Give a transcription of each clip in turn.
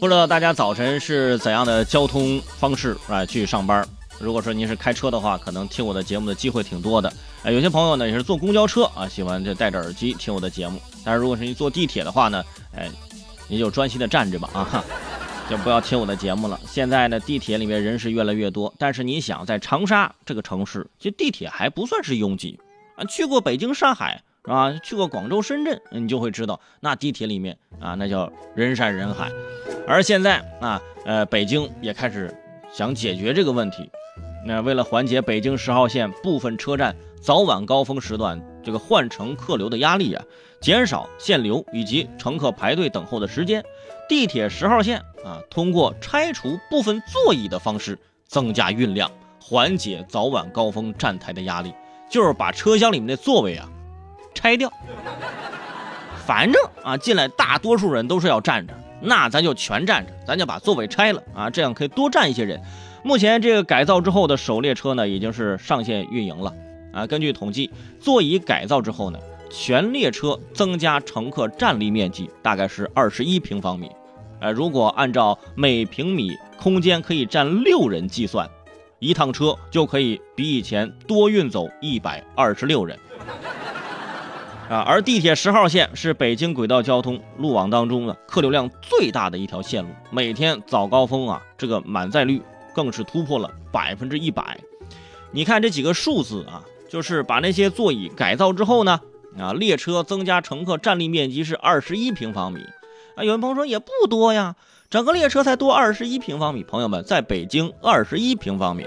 不知道大家早晨是怎样的交通方式啊去上班？如果说您是开车的话，可能听我的节目的机会挺多的。哎，有些朋友呢也是坐公交车啊，喜欢就戴着耳机听我的节目。但是如果是你坐地铁的话呢，哎，你就专心的站着吧啊，就不要听我的节目了。现在呢，地铁里面人是越来越多，但是你想在长沙这个城市，其实地铁还不算是拥挤啊。去过北京、上海。是吧？去过广州、深圳，你就会知道，那地铁里面啊，那叫人山人海。而现在啊，呃，北京也开始想解决这个问题。那为了缓解北京十号线部分车站早晚高峰时段这个换乘客流的压力啊，减少限流以及乘客排队等候的时间，地铁十号线啊，通过拆除部分座椅的方式增加运量，缓解早晚高峰站台的压力，就是把车厢里面的座位啊。拆掉，反正啊，进来大多数人都是要站着，那咱就全站着，咱就把座位拆了啊，这样可以多站一些人。目前这个改造之后的首列车呢，已经是上线运营了啊。根据统计，座椅改造之后呢，全列车增加乘客站立面积大概是二十一平方米，呃，如果按照每平米空间可以站六人计算，一趟车就可以比以前多运走一百二十六人。啊，而地铁十号线是北京轨道交通路网当中呢客流量最大的一条线路，每天早高峰啊，这个满载率更是突破了百分之一百。你看这几个数字啊，就是把那些座椅改造之后呢，啊，列车增加乘客站立面积是二十一平方米。啊，有朋友说也不多呀，整个列车才多二十一平方米。朋友们，在北京二十一平方米，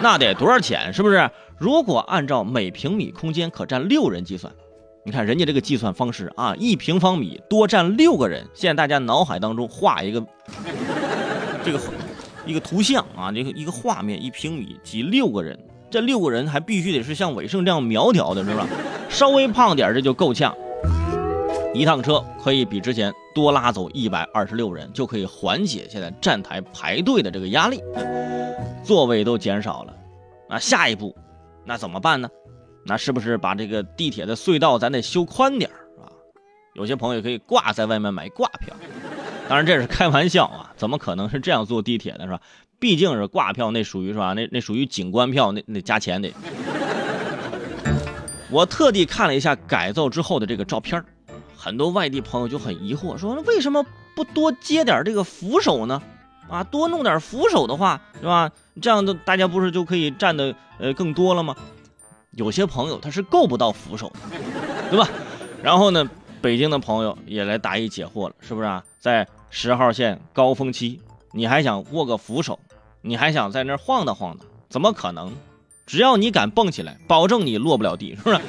那得多少钱？是不是？如果按照每平米空间可占六人计算，你看人家这个计算方式啊，一平方米多占六个人。现在大家脑海当中画一个这个一个图像啊，这个一个画面，一平米挤六个人，这六个人还必须得是像伟盛这样苗条的，是吧？稍微胖点这就够呛。一趟车可以比之前多拉走一百二十六人，就可以缓解现在站台排队的这个压力，座位都减少了。那，下一步。那怎么办呢？那是不是把这个地铁的隧道咱得修宽点是吧？有些朋友可以挂在外面买挂票，当然这是开玩笑啊，怎么可能是这样坐地铁的是吧？毕竟是挂票，那属于是吧？那那属于景观票，那那加钱得。我特地看了一下改造之后的这个照片很多外地朋友就很疑惑，说为什么不多接点这个扶手呢？啊，多弄点扶手的话，是吧？这样的大家不是就可以站的呃更多了吗？有些朋友他是够不到扶手的，对吧？然后呢，北京的朋友也来答疑解惑了，是不是啊？在十号线高峰期，你还想握个扶手，你还想在那晃荡晃荡，怎么可能？只要你敢蹦起来，保证你落不了地，是不是？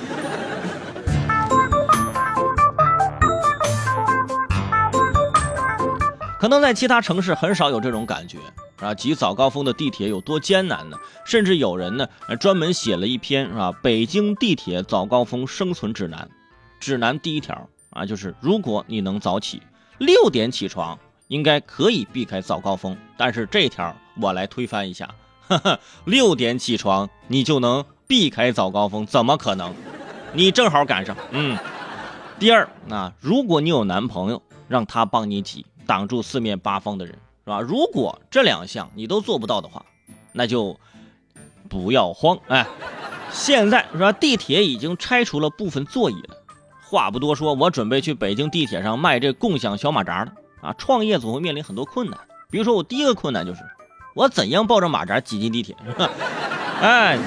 可能在其他城市很少有这种感觉啊！挤早高峰的地铁有多艰难呢？甚至有人呢专门写了一篇是吧？北京地铁早高峰生存指南。指南第一条啊，就是如果你能早起，六点起床，应该可以避开早高峰。但是这条我来推翻一下，六点起床你就能避开早高峰，怎么可能？你正好赶上。嗯。第二啊，如果你有男朋友，让他帮你挤。挡住四面八方的人，是吧？如果这两项你都做不到的话，那就不要慌。哎，现在是吧？地铁已经拆除了部分座椅了。话不多说，我准备去北京地铁上卖这共享小马扎了。啊，创业总会面临很多困难，比如说我第一个困难就是，我怎样抱着马扎挤进地铁？哎。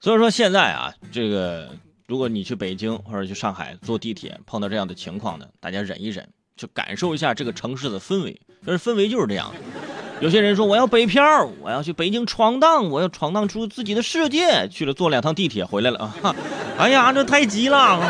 所以说现在啊，这个如果你去北京或者去上海坐地铁碰到这样的情况呢，大家忍一忍，去感受一下这个城市的氛围。但是氛围就是这样。有些人说我要北漂，我要去北京闯荡，我要闯荡出自己的世界，去了坐两趟地铁回来了啊！哎呀，这太急了。